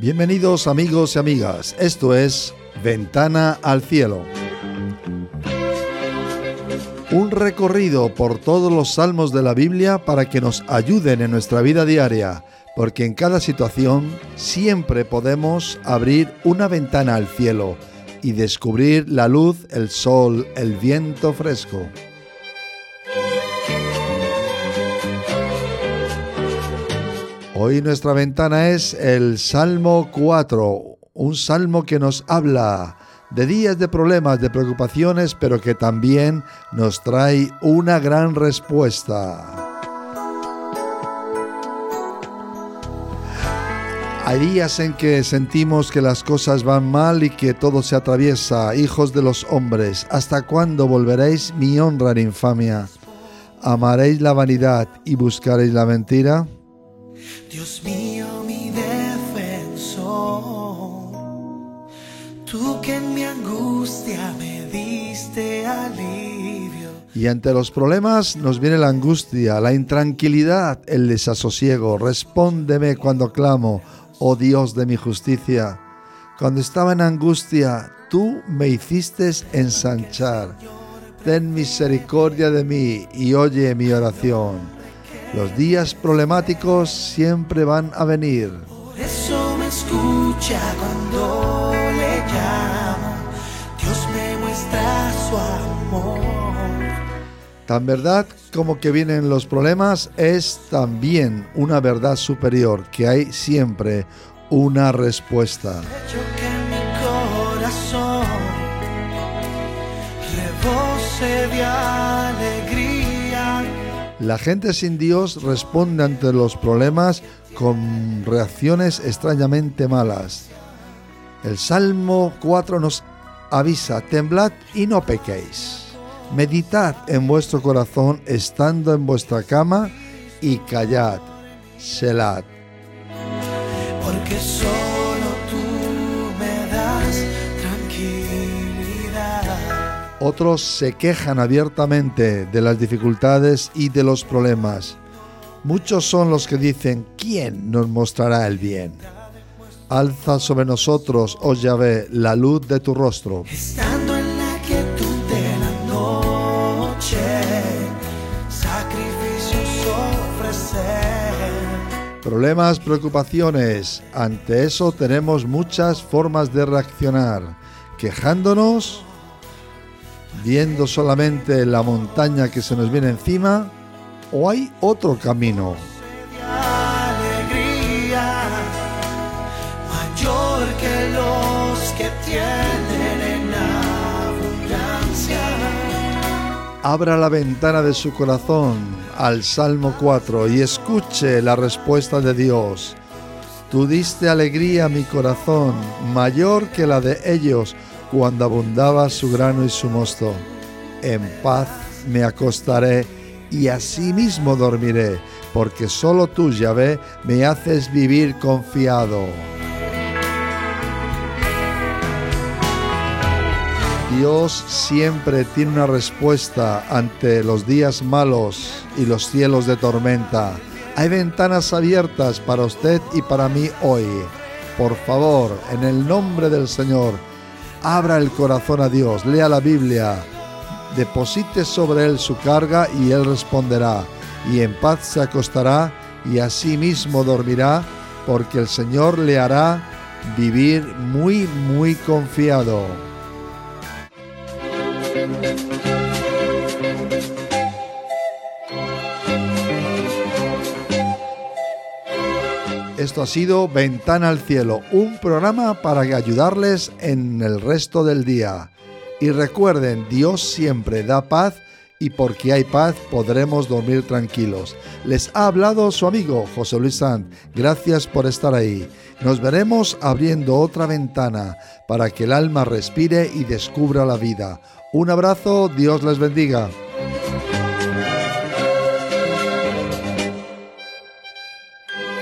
Bienvenidos amigos y amigas, esto es Ventana al Cielo. Un recorrido por todos los salmos de la Biblia para que nos ayuden en nuestra vida diaria, porque en cada situación siempre podemos abrir una ventana al cielo y descubrir la luz, el sol, el viento fresco. Hoy nuestra ventana es el Salmo 4, un salmo que nos habla de días de problemas, de preocupaciones, pero que también nos trae una gran respuesta. Hay días en que sentimos que las cosas van mal y que todo se atraviesa, hijos de los hombres. ¿Hasta cuándo volveréis mi honra en infamia? ¿Amaréis la vanidad y buscaréis la mentira? Dios mío, mi defensor, tú que en mi angustia me diste alivio. Y ante los problemas nos viene la angustia, la intranquilidad, el desasosiego. Respóndeme cuando clamo, oh Dios de mi justicia. Cuando estaba en angustia, tú me hiciste ensanchar. Ten misericordia de mí y oye mi oración los días problemáticos siempre van a venir. Por eso me escucha cuando le llamo. Dios me muestra su amor. Tan verdad como que vienen los problemas es también una verdad superior, que hay siempre una respuesta. Mi corazón de alegría. La gente sin Dios responde ante los problemas con reacciones extrañamente malas. El Salmo 4 nos avisa, temblad y no pequéis. Meditad en vuestro corazón estando en vuestra cama y callad. Selad. Porque solo tú me das. Otros se quejan abiertamente de las dificultades y de los problemas. Muchos son los que dicen, ¿quién nos mostrará el bien? Alza sobre nosotros, oh Yahvé, la luz de tu rostro. Estando en la quietud de la noche, sacrificios ofrecer. Problemas, preocupaciones. Ante eso tenemos muchas formas de reaccionar. Quejándonos, viendo solamente la montaña que se nos viene encima, o hay otro camino. de alegría mayor que los que tienen en abundancia. Abra la ventana de su corazón al Salmo 4 y escuche la respuesta de Dios. Tú diste alegría a mi corazón, mayor que la de ellos cuando abundaba su grano y su mosto. En paz me acostaré y asimismo dormiré, porque solo tú, Yahvé, me haces vivir confiado. Dios siempre tiene una respuesta ante los días malos y los cielos de tormenta. Hay ventanas abiertas para usted y para mí hoy. Por favor, en el nombre del Señor, abra el corazón a Dios, lea la Biblia, deposite sobre él su carga y él responderá, y en paz se acostará y asimismo dormirá, porque el Señor le hará vivir muy, muy confiado. Esto ha sido Ventana al Cielo, un programa para ayudarles en el resto del día. Y recuerden, Dios siempre da paz y porque hay paz podremos dormir tranquilos. Les ha hablado su amigo José Luis Sanz. Gracias por estar ahí. Nos veremos abriendo otra ventana para que el alma respire y descubra la vida. Un abrazo, Dios les bendiga.